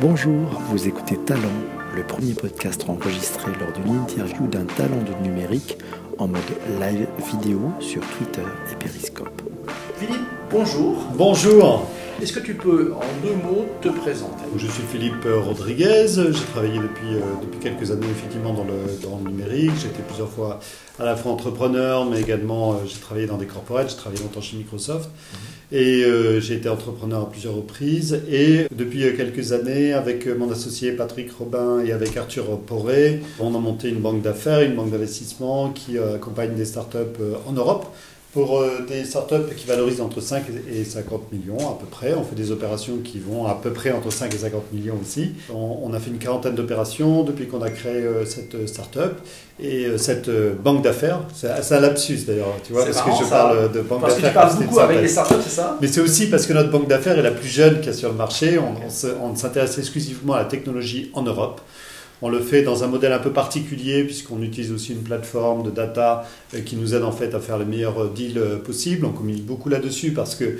Bonjour, vous écoutez Talent, le premier podcast enregistré lors d'une interview d'un talent de numérique en mode live vidéo sur Twitter et Periscope. Philippe, bonjour. Bonjour. Est-ce que tu peux, en deux mots, te présenter? Je suis Philippe Rodriguez, j'ai travaillé depuis, euh, depuis quelques années effectivement dans le, dans le numérique, j'ai été plusieurs fois à la fois entrepreneur, mais également euh, j'ai travaillé dans des corporates, j'ai travaillé longtemps chez Microsoft, mhm. et euh, j'ai été entrepreneur à plusieurs reprises, et depuis quelques années, avec mon associé Patrick Robin et avec Arthur Poré, on a monté une banque d'affaires, une banque d'investissement qui accompagne des startups en Europe, pour euh, des startups qui valorisent entre 5 et 50 millions à peu près. On fait des opérations qui vont à peu près entre 5 et 50 millions aussi. On, a fait une quarantaine d'opérations depuis qu'on a créé euh, cette startup et euh, cette banque d'affaires. C'est un lapsus d'ailleurs, tu vois, parce que je parle de banque d'affaires. Parce que tu parles beaucoup avec les startups, c'est ça? Mais c'est aussi parce que notre banque d'affaires est la plus jeune qu'il y a sur le marché. On, on s'intéresse exclusivement à la technologie en Europe. On le fait dans un modèle un peu particulier puisqu'on utilise aussi une plateforme de data euh, qui nous aide en fait à faire les meilleurs euh, deals euh, possibles. On communique beaucoup là-dessus parce que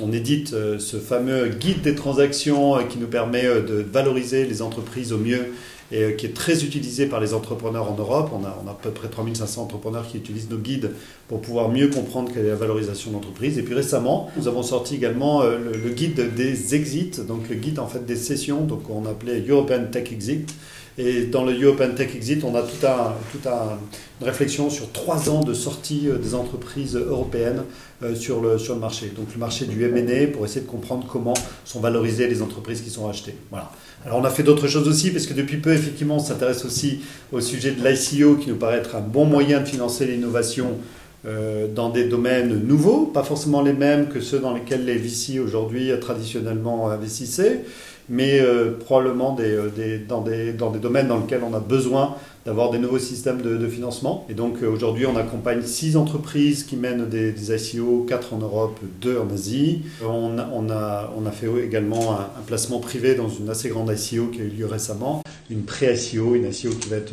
on édite ce fameux guide des transactions qui nous permet de valoriser les entreprises au mieux et qui est très utilisé par les entrepreneurs en Europe. On a, on a à peu près 3500 entrepreneurs qui utilisent nos guides pour pouvoir mieux comprendre quelle est la valorisation d'entreprise. Et puis récemment, nous avons sorti également le, le, guide des exits, donc le guide en fait des sessions, donc on appelait European Tech Exit. Et dans le European Tech Exit, on a toute un, tout un, une réflexion sur trois ans de sortie euh, des entreprises européennes euh, sur le, marché. Donc le marché du M&A pour essayer de comprendre comment sont valorisées les entreprises qui sont rachetées. Voilà. Alors on a fait d'autres choses aussi parce que depuis peu, effectivement, on s'intéresse aussi au sujet de l'ICO qui nous paraît être un bon moyen de financer l'innovation euh, dans des domaines nouveaux, pas forcément les mêmes que ceux dans lesquels les VC aujourd'hui traditionnellement investissaient mais euh, probablement euh, des, dans, des, dans, des, domaines dans lesquels on a besoin d'avoir des nouveaux systèmes de, financement. Et donc euh, aujourd'hui, on accompagne six entreprises qui mènent des, des, ICO, quatre en Europe, deux en Asie. On, on, a, on a, fait également un, placement privé dans une assez grande ICO qui a eu lieu récemment, une pré-ICO, une ICO qui va être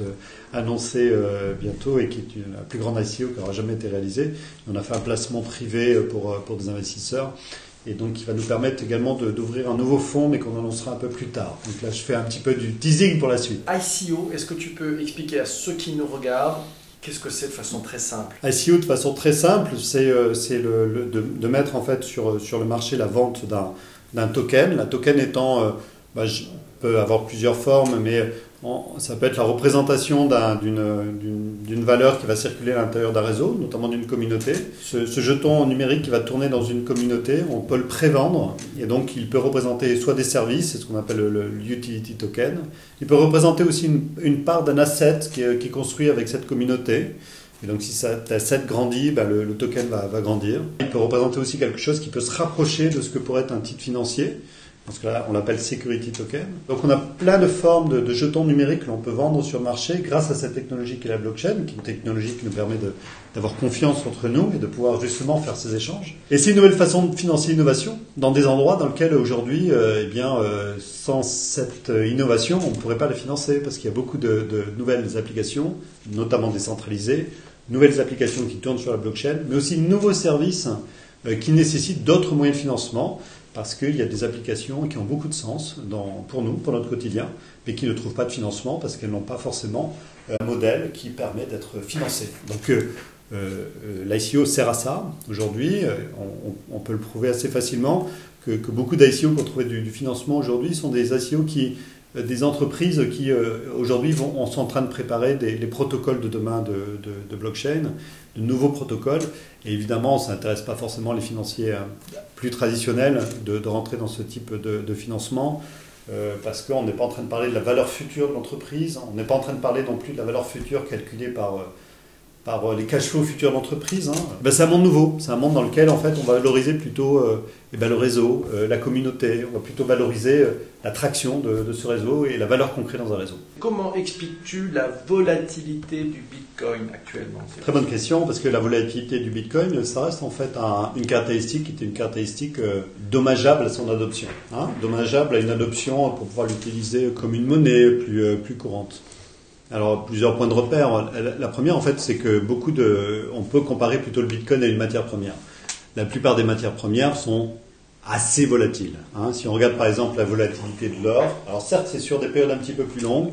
annoncée bientôt et qui est la plus grande ICO qui n'aura jamais été réalisée. On a fait un placement privé pour, pour des investisseurs et donc qui va nous permettre également d'ouvrir un nouveau fonds, mais qu'on annoncera un peu plus tard. Donc là, je fais un petit peu du teasing pour la suite. ICO, est-ce que tu peux expliquer à ceux qui nous regardent Qu'est-ce que c'est de façon très simple? ICO, de façon très simple, c'est euh, le, de, de, mettre en fait sur, sur le marché la vente d'un token. La token étant, euh, bah, je peux avoir plusieurs formes, mais ça peut être la représentation d'une valeur qui va circuler à l'intérieur d'un réseau, notamment d'une communauté. Ce, jeton numérique qui va tourner dans une communauté, on peut le prévendre, et donc il peut représenter soit des services, c'est ce qu'on appelle le, utility token, il peut représenter aussi une, part d'un asset qui est, construit avec cette communauté. Et donc si cet asset grandit, bah, le, token va grandir. Il peut représenter aussi quelque chose qui peut se rapprocher de ce que pourrait être un titre financier. Parce que là, on l'appelle security token. Donc on a plein de formes de, jetons numériques que l'on peut vendre sur le marché grâce à cette technologie qui est la blockchain, qui est une technologie qui nous permet d'avoir confiance entre nous et de pouvoir justement faire ces échanges. Et c'est une nouvelle façon de financer l'innovation dans des endroits dans lesquels aujourd'hui, euh, eh bien, euh, sans cette innovation, on ne pourrait pas la financer parce qu'il y a beaucoup de, de nouvelles applications, notamment décentralisées, nouvelles applications qui tournent sur la blockchain, mais aussi de nouveaux services euh, qui nécessitent d'autres moyens de financement parce qu'il y a des applications qui ont beaucoup de sens pour nous, pour notre quotidien, mais qui ne trouvent pas de financement parce qu'elles n'ont pas forcément un modèle qui permet d'être financé. Donc euh, euh, l'ICO sert à ça. Aujourd'hui, euh, on, peut le prouver assez facilement que, beaucoup d'ICO qui ont trouvé du, financement aujourd'hui sont des ICO qui des entreprises qui aujourd'hui sont en train de préparer les protocoles de demain de blockchain de nouveaux protocoles. Et évidemment, ça n'intéresse pas forcément les financiers euh, plus traditionnels de, rentrer dans ce type de, financement. Euh, parce qu'on n'est pas en train de parler de la valeur future de l'entreprise, on n'est pas en train de parler non plus de la valeur future calculée par, euh, par les cash flows futurs d'entreprise. Hein. Ben, c'est un monde nouveau, c'est un monde dans lequel en fait on va valoriser plutôt eh ben, le réseau, la communauté, on va plutôt valoriser l'attraction de, de, ce réseau et la valeur qu'on crée dans un réseau. Comment expliques-tu la volatilité du Bitcoin actuellement Très bonne question, parce que la volatilité du Bitcoin, ça reste en fait une caractéristique qui est une caractéristique euh, dommageable à son adoption. Hein dommageable à une adoption pour pouvoir l'utiliser comme une monnaie plus, euh, plus courante. Alors, plusieurs points de repère. La première, en fait, c'est que beaucoup de. On peut comparer plutôt le Bitcoin à une matière première. La plupart des matières premières sont assez volatile. Hein. Si on regarde par exemple la volatilité de l'or, alors certes c'est sur des périodes un petit peu plus longues,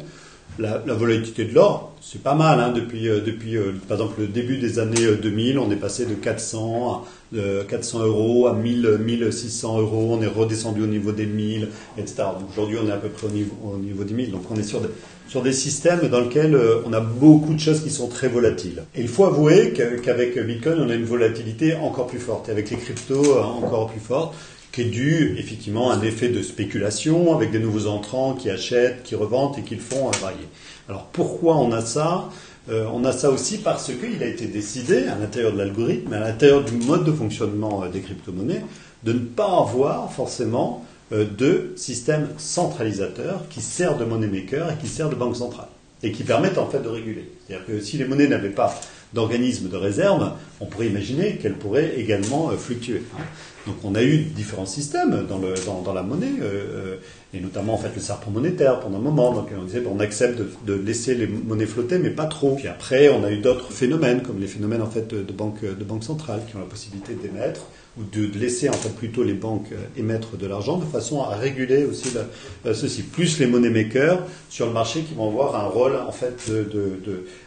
la, volatilité de l'or, c'est pas mal. Hein. Depuis, euh, depuis euh, par exemple, le début des années 2000, on est passé de 400, de 400 euros à 1000, 1600 euros. On est redescendu au niveau des 1000, etc. Aujourd'hui, on est à peu près au niveau, au niveau des 1000. Donc on est sur des, sur des systèmes dans lesquels on a beaucoup de choses qui sont très volatiles. Et il faut avouer qu'avec Bitcoin, on a une volatilité encore plus forte. Et avec les cryptos, encore plus forte qui est dû effectivement à un effet de spéculation avec des nouveaux entrants qui achètent, qui revendent et qui le font varier. Alors pourquoi on a ça? Euh, On a ça aussi parce qu'il a été décidé à l'intérieur de l'algorithme, à l'intérieur du mode de fonctionnement euh, des crypto-monnaies, de ne pas avoir forcément euh, de système centralisateur qui sert de money maker et qui sert de banque centrale et qui permettent en fait de réguler. C'est-à-dire que si les monnaies n'avaient pas d'organismes de réserve, on pourrait imaginer qu'elles pourraient également fluctuer. Hein. Donc on a eu différents systèmes dans, la monnaie, euh, et notamment en fait le serpent monétaire pendant un moment. Donc on disait bon, on accepte de, laisser les monnaies flotter, mais pas trop. Puis après on a eu d'autres phénomènes, comme les phénomènes en fait de banques banque centrales qui ont la possibilité d'émettre ou de laisser en fait plutôt les banques euh, émettre de l'argent de façon à réguler aussi euh, ceci. Plus les money makers sur le marché qui vont avoir un rôle en fait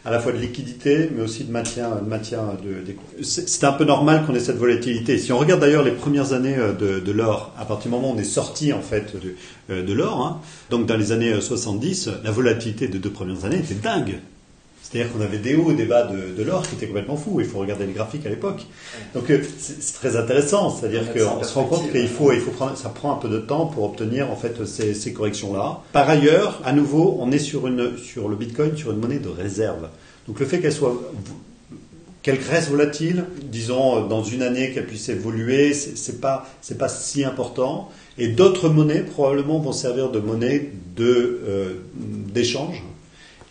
à la fois de liquidité mais aussi de maintien, de maintien de, des C'est un peu normal qu'on ait cette volatilité. Si on regarde d'ailleurs les premières années euh, de, l'or, à partir du moment où on est sorti en fait de, de l'or, hein, donc dans les années 70, la volatilité des deux premières années était dingue. C'est-à-dire qu'on avait des hauts et des bas de, l'or qui étaient complètement fous. Il faut regarder les graphiques à l'époque. Donc euh, c'est très intéressant. C'est-à-dire qu'on se rend compte qu'il faut, il faut prendre, ça prend un peu de temps pour obtenir en fait ces, corrections-là. Par ailleurs, à nouveau, on est sur, une, sur le Bitcoin sur une monnaie de réserve. Donc le fait qu'elle soit qu'elle reste volatile, disons dans une année qu'elle puisse évoluer, c'est pas pas si important. Et d'autres monnaies probablement vont servir de monnaie de euh, d'échange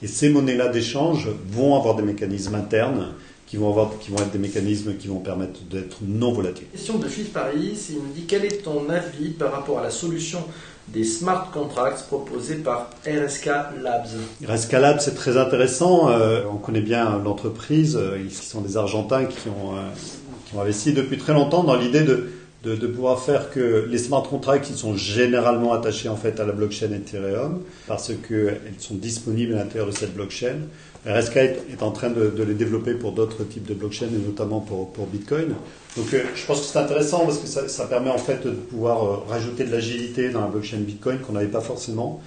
et ces monnaies-là d'échange vont avoir des mécanismes internes qui vont, avoir, qui vont être des mécanismes qui vont permettre d'être non volatiles. Question de Philippe Paris, il nous dit quel est ton avis par rapport à la solution des smart contracts proposés par RSK Labs RSK Labs, c'est très intéressant. Euh, on connaît bien l'entreprise. Euh, ils sont des Argentins qui ont, euh, qui ont investi depuis très longtemps dans l'idée de de, pouvoir faire que les smart contracts qui sont généralement attachés en fait à la blockchain Ethereum parce qu'elles sont disponibles à l'intérieur de cette blockchain. RSK est en train de, les développer pour d'autres types de blockchains et notamment pour, pour Bitcoin. Donc euh, je pense que c'est intéressant parce que ça, permet en fait de pouvoir euh, rajouter de l'agilité dans la blockchain Bitcoin qu'on n'avait pas forcément.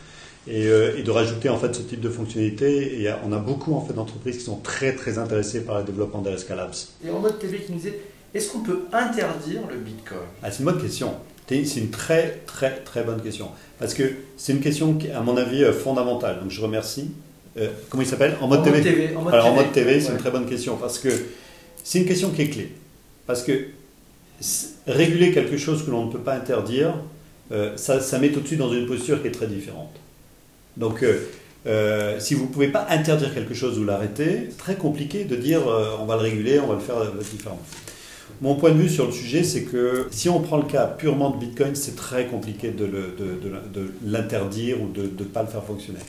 Et, euh, de rajouter en fait ce type de fonctionnalité. Et on a beaucoup en fait d'entreprises qui sont très très intéressées par le développement d'RSK Labs. Et en mode TV qui nous disait est-ce qu'on peut interdire le Bitcoin? Ah, C'est une bonne question. C'est une très très très bonne question. Parce que c'est une question qui, à mon avis, euh, fondamentale. Donc je remercie. Euh, comment il s'appelle? En mode TV. en mode Alors en mode TV, c'est une très bonne question parce que c'est une question qui est clé. Parce que réguler quelque chose que l'on ne peut pas interdire, euh, ça, ça, met tout de suite dans une posture qui est très différente. Donc si vous ne pouvez pas interdire quelque chose ou l'arrêter, c'est très compliqué de dire on va le réguler, on va le faire différemment. Mon point de vue sur le sujet, c'est que si on prend le cas purement de Bitcoin, c'est très compliqué de, l'interdire ou de ne pas le faire fonctionner.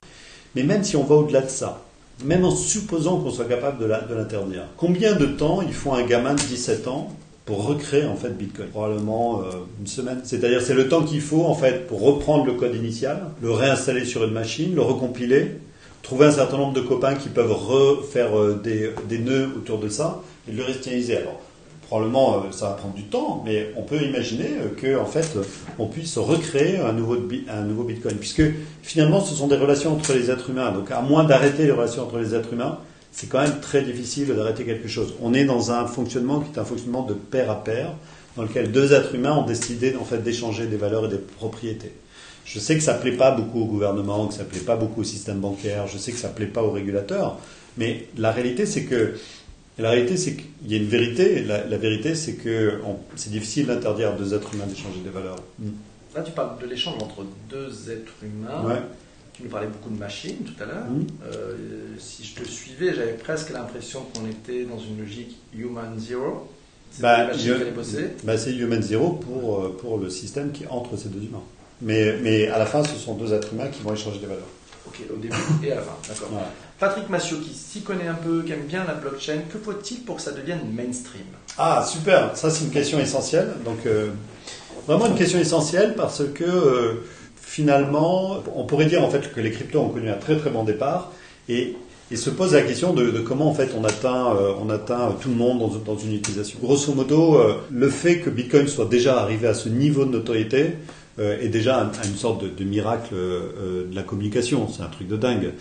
Mais même si on va au-delà de ça, même en supposant qu'on soit capable de l'interdire, combien de temps il faut un gamin de 17 ans pour recréer en fait Bitcoin? Probablement euh, une semaine. C'est-à-dire c'est le temps qu'il faut en fait pour reprendre le code initial, le réinstaller sur une machine, le recompiler, trouver un certain nombre de copains qui peuvent refaire euh, des, nœuds autour de ça et le restiniser. Alors probablement euh, ça va prendre du temps, mais on peut imaginer euh, que en fait on puisse recréer un nouveau, Bitcoin, puisque finalement ce sont des relations entre les êtres humains. Donc à moins d'arrêter les relations entre les êtres humains, c'est quand même très difficile d'arrêter quelque chose. On est dans un fonctionnement qui est un fonctionnement de pair à pair, dans lequel deux êtres humains ont décidé en fait d'échanger des valeurs et des propriétés. Je sais que ça plaît pas beaucoup au gouvernement, que ça plaît pas beaucoup au système bancaire, je sais que ça plaît pas aux régulateurs, mais la réalité c'est que la réalité, c'est qu'il y a une vérité. La, la vérité, c'est que c'est difficile d'interdire à deux êtres humains d'échanger des valeurs. Là, tu parles de l'échange entre deux êtres humains. Tu nous parlais beaucoup de machines tout à l'heure. Mm. Euh, si je te suivais, j'avais presque l'impression qu'on était dans une logique human zero. C'est bah, bah, c'est human zero pour, euh, pour le système qui est entre ces deux humains. Mais, mais à la fin, ce sont deux êtres humains qui vont échanger des valeurs. Ok, au début et à la fin, d'accord. Patrick Massio, qui s'y connaît un peu, qui aime bien la blockchain, que faut-il pour que ça devienne mainstream? Ah, super, ça c'est une question essentielle. Donc, euh, vraiment une question essentielle parce que finalement, on pourrait dire en fait que les cryptos ont connu un très très bon départ et, se pose la question de, comment en fait on atteint, on atteint tout le monde dans, une utilisation. Grosso modo, le fait que Bitcoin soit déjà arrivé à ce niveau de notoriété, euh, est déjà une sorte de, miracle euh, de la communication. C'est un truc de dingue.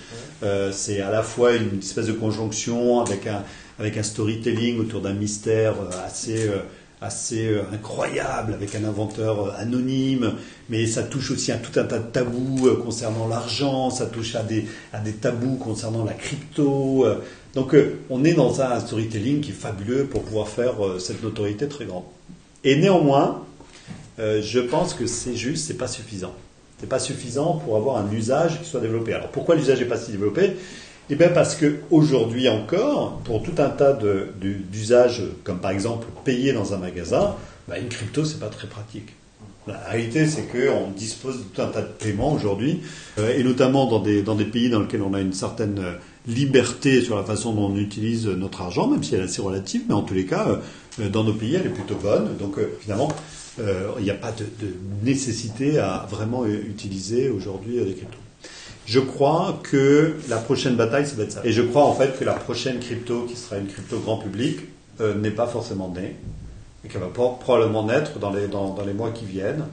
Euh, c'est à la fois une espèce de conjonction avec un, avec un storytelling autour d'un mystère assez assez incroyable avec un inventeur anonyme, mais ça touche aussi à tout un tas de tabous concernant l'argent, ça touche à des, à des tabous concernant la crypto. Donc on est dans un storytelling qui est fabuleux pour pouvoir faire cette notoriété très grande. Et néanmoins, euh, je pense que c'est juste, c'est pas suffisant. C'est pas suffisant pour avoir un usage qui soit développé. Alors pourquoi l'usage n'est pas si développé? Eh bien parce qu'aujourd'hui encore, pour tout un tas d'usages, comme par exemple payer dans un magasin, bah, une crypto c'est pas très pratique. La réalité, c'est qu'on dispose de tout un tas de paiements aujourd'hui, euh, et notamment dans des, dans des pays dans lesquels on a une certaine euh, liberté sur la façon dont on utilise notre argent, même si elle est assez relative, mais en tous les cas, dans nos pays, elle est plutôt bonne. Donc finalement, euh, il n'y a pas de, nécessité à vraiment utiliser aujourd'hui les cryptos. Je crois que la prochaine bataille, ça va être ça. Et je crois en fait que la prochaine crypto, qui sera une crypto grand public, euh, n'est pas forcément née, et qu'elle va probablement naître dans les, dans les mois qui viennent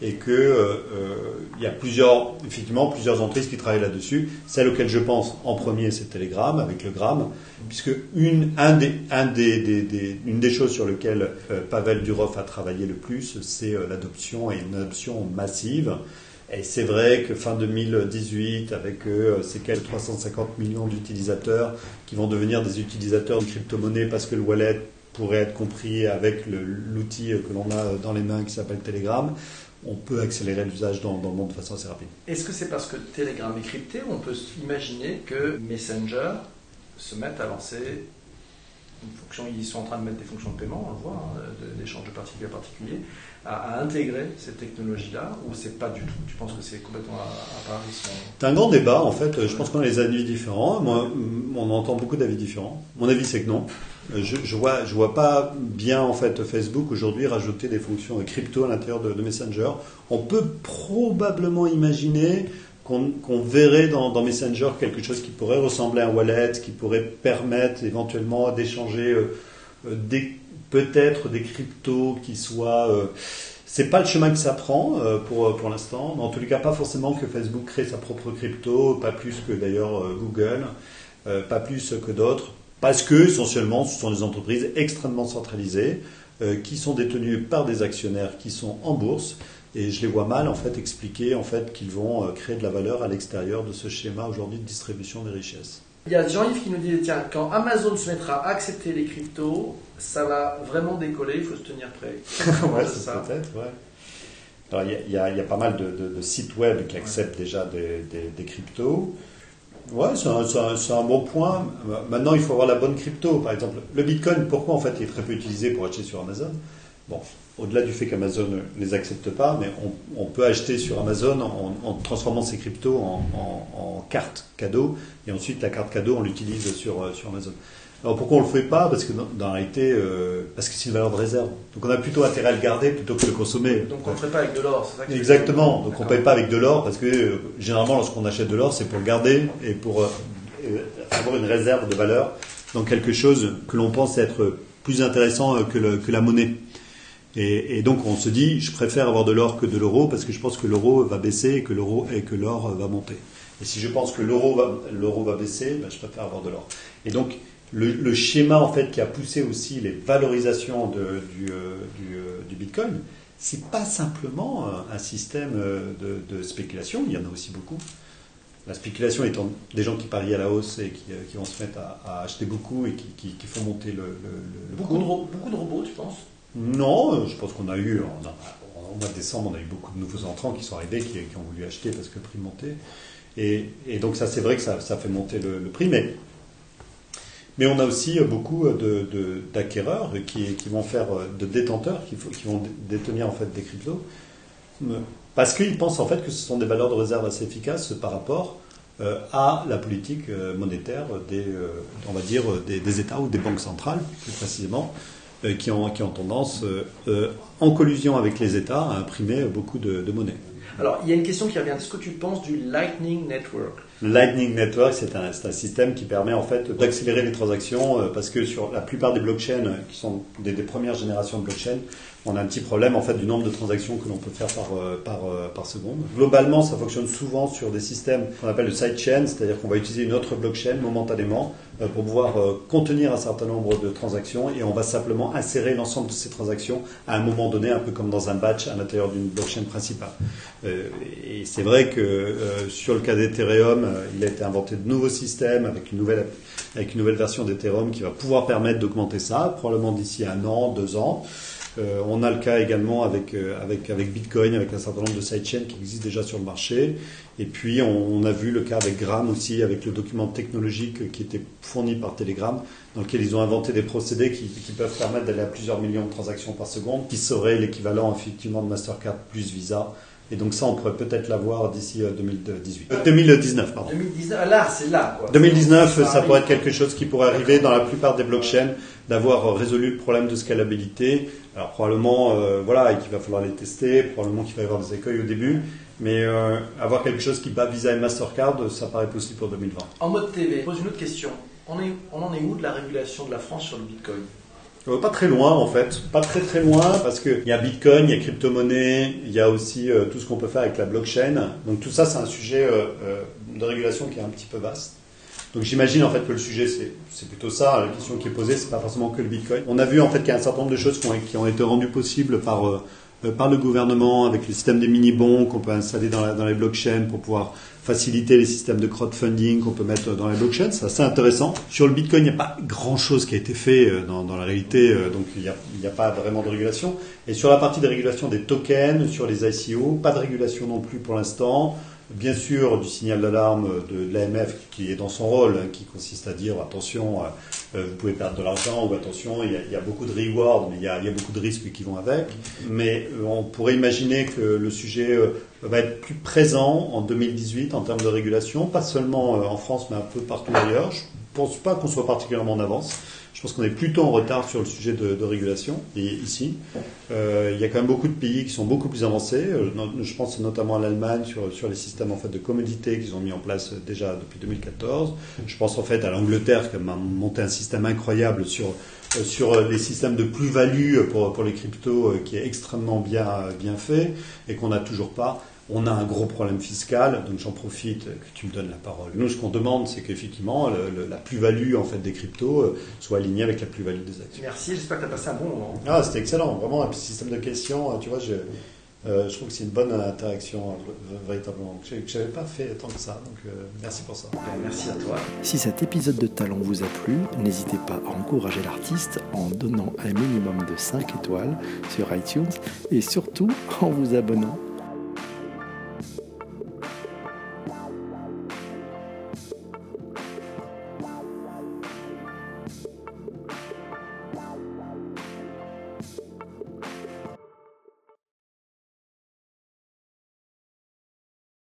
et que euh, euh, il y a plusieurs, effectivement, plusieurs entreprises qui travaillent là-dessus. Celle auquel je pense en premier, c'est Telegram avec le Gram, puisque une, un des, choses sur lesquelles euh, Pavel Durov a travaillé le plus, c'est l'adoption et une adoption massive. Et c'est vrai que fin 2018, avec ces quelques 350 millions d'utilisateurs qui vont devenir des utilisateurs de crypto-monnaies parce que le wallet pourrait être compris avec l'outil que l'on a dans les mains qui s'appelle Telegram, on peut accélérer l'usage dans, le monde de façon assez rapide. Est-ce que c'est parce que Telegram est crypté on peut imaginer que Messenger se mette à lancer ils sont en train de mettre des fonctions de paiement, on le voit, hein, d'échange de particulier à particulier, à, intégrer ces technologies-là, ou c'est pas du tout Tu penses que c'est complètement à, part C'est un grand débat, en fait. Je pense qu'on a des avis différents. Moi, on entend beaucoup d'avis différents. Mon avis, c'est que non. Je, je vois, je vois pas bien en fait Facebook aujourd'hui rajouter des fonctions crypto à l'intérieur de, Messenger. On peut probablement imaginer qu'on verrait dans, Messenger quelque chose qui pourrait ressembler à un wallet, qui pourrait permettre éventuellement d'échanger euh, euh, peut-être des cryptos qui soient euh, c'est pas le chemin que ça prend pour, pour l'instant, mais en tous les cas, pas forcément que Facebook crée sa propre crypto, pas plus que d'ailleurs Google, pas plus que d'autres. Parce que, essentiellement, ce sont des entreprises extrêmement centralisées, qui sont détenues par des actionnaires qui sont en bourse. Et je les vois mal, en fait, expliquer en fait, qu'ils vont euh, créer de la valeur à l'extérieur de ce schéma aujourd'hui de distribution des richesses. Il y a Jean-Yves qui nous dit tiens, quand Amazon se mettra à accepter les cryptos, ça va vraiment décoller, il faut se tenir prêt. ouais, c'est ça. Peut-être, ouais. Il y, a, il y, a, pas mal de, sites web qui acceptent déjà des, des cryptos. Ouais, c'est un, bon point. Maintenant, il faut avoir la bonne crypto. Par exemple, le Bitcoin, pourquoi en fait il est très peu utilisé pour acheter sur Amazon? Bon, au-delà du fait qu'Amazon ne les accepte pas, mais on, peut acheter sur Amazon en, transformant ses cryptos en, en, carte cadeau, et ensuite la carte cadeau, on l'utilise sur, euh, sur Amazon. Alors pourquoi on ne le fait pas? Parce que dans, la réalité, euh, parce que c'est une valeur de réserve. Donc on a plutôt intérêt à le garder plutôt que de le consommer. Donc on ne ferait pas avec de l'or, c'est ça Exactement. Donc on ne paye pas avec de l'or parce que euh, généralement lorsqu'on achète de l'or, c'est pour le garder et pour euh, avoir une réserve de valeur dans quelque chose que l'on pense être plus intéressant que, le, que la monnaie. Et, et, donc on se dit, je préfère avoir de l'or que de l'euro parce que je pense que l'euro va baisser et que l'euro et que l'or va monter. Et si je pense que l'euro va, l'euro va baisser, ben je préfère avoir de l'or. Et donc le, schéma en fait qui a poussé aussi les valorisations de, du, euh, du, euh, du, Bitcoin, c'est pas simplement un système euh, de, spéculation, il y en a aussi beaucoup. La spéculation étant des gens qui parient à la hausse et qui, qui vont se mettre à, acheter beaucoup et qui, qui, font monter le, le, beaucoup, De, beaucoup de robots, tu penses? Non, je pense qu'on a eu, au mois de décembre, on a eu beaucoup de nouveaux entrants qui sont arrivés, qui, ont voulu acheter parce que le prix montait. Et, donc ça, c'est vrai que ça, fait monter le, prix, mais mais on a aussi beaucoup d'acquéreurs de, qui, vont faire, de détenteurs qui, vont détenir en fait des cryptos, parce qu'ils pensent en fait que ce sont des valeurs de réserve assez efficaces par rapport euh, à la politique euh, monétaire des, euh, on va dire, des, États ou des banques centrales, plus précisément. Qui, ont, qui ont tendance, en collusion avec les États, à imprimer beaucoup de, de monnaie. Alors, il y a une question qui revient. Qu'est-ce que tu penses du Lightning Network? Lightning Network, c'est un, système qui permet en fait d'accélérer les transactions parce que sur la plupart des blockchains, qui sont des, premières générations de blockchains, on a un petit problème en fait du nombre de transactions que l'on peut faire par, euh, par, euh, seconde. Globalement, ça fonctionne souvent sur des systèmes qu'on appelle le sidechain, c'est-à-dire qu'on va utiliser une autre blockchain momentanément euh, pour pouvoir contenir un certain nombre de transactions et on va simplement insérer l'ensemble de ces transactions à un moment donné, un peu comme dans un batch à l'intérieur d'une blockchain principale. Et c'est vrai que sur le cas d'Ethereum, il a été inventé de nouveaux systèmes avec une nouvelle, avec une nouvelle version d'Ethereum qui va pouvoir permettre d'augmenter ça, probablement d'ici un an, deux ans. Euh, on a le cas également avec, euh, avec, avec Bitcoin, avec un certain nombre de sidechains qui existent déjà sur le marché. Et puis on, a vu le cas avec Gram aussi, avec le document technologique qui était fourni par Telegram, dans lequel ils ont inventé des procédés qui, peuvent permettre d'aller à plusieurs millions de transactions par seconde, qui serait l'équivalent effectivement de Mastercard plus Visa. Et donc ça, on pourrait peut-être l'avoir d'ici 2018. 2019, pardon. 2019, ah, là, c'est là. Quoi. 2019, ça pourrait être quelque chose qui pourrait arriver dans la plupart des blockchains, d'avoir résolu le problème de scalabilité. Alors probablement, euh, voilà, et qu'il va falloir les tester, probablement qu'il va y avoir des écueils au début, mais euh, avoir quelque chose qui bat Visa et Mastercard, ça paraît possible pour 2020. En mode TV, pose une autre question. On, est, on en est où de la régulation de la France sur le Bitcoin? Euh, pas très loin en fait, pas très très loin parce qu'il y a Bitcoin, il y a crypto-monnaie, il y a aussi euh, tout ce qu'on peut faire avec la blockchain. Donc tout ça c'est un sujet euh, de régulation qui est un petit peu vaste. Donc j'imagine en fait que le sujet c'est plutôt ça, la question qui est posée, c'est pas forcément que le Bitcoin. On a vu en fait qu'il y a un certain nombre de choses qui ont été rendues possibles par par le gouvernement avec le système des mini-bons qu'on peut installer dans, les blockchains pour pouvoir faciliter les systèmes de crowdfunding qu'on peut mettre dans les blockchains. C'est assez intéressant. Sur le Bitcoin, il n'y a pas grand-chose qui a été fait euh, dans, la réalité, euh, donc il n'y a, pas vraiment de régulation. Et sur la partie de régulation des tokens, sur les ICO, pas de régulation non plus pour l'instant bien sûr du signal d'alarme de l'AMF qui est dans son rôle, hein, qui consiste à dire attention, euh, euh, vous pouvez perdre de l'argent ou attention, il y, a, beaucoup de rewards, mais il y, a, beaucoup de risques qui vont avec. Mais euh, on pourrait imaginer que le sujet va être plus présent en 2018 en termes de régulation, pas seulement en France, mais un peu partout ailleurs. Pense pas qu'on soit particulièrement en avance. Je pense qu'on est plutôt en retard sur le sujet de, régulation et ici. Euh, il y a quand même beaucoup de pays qui sont beaucoup plus avancés. Euh, je pense notamment à l'Allemagne sur, les systèmes en fait, de commodité qu'ils ont mis en place déjà depuis 2014. Je pense en fait à l'Angleterre qui a monté un système incroyable sur, euh, les systèmes de plus-value pour, les cryptos qui est extrêmement bien fait et qu'on n'a toujours pas on a un gros problème fiscal, donc j'en profite que tu me donnes la parole. Nous, ce qu'on demande, c'est qu'effectivement, la plus-value en fait, des cryptos euh, soit alignée avec la plus-value des actions. Merci, j'espère que tu as passé un bon moment. Ah, c'était excellent, vraiment, un système de questions, euh, tu vois, je, euh, je trouve que c'est une bonne interaction, véritablement. Je n'avais pas fait tant que ça, donc merci pour ça. Merci à toi. Si cet épisode de Talent vous a plu, n'hésitez pas à encourager l'artiste en donnant un minimum de 5 étoiles sur iTunes et surtout en vous abonnant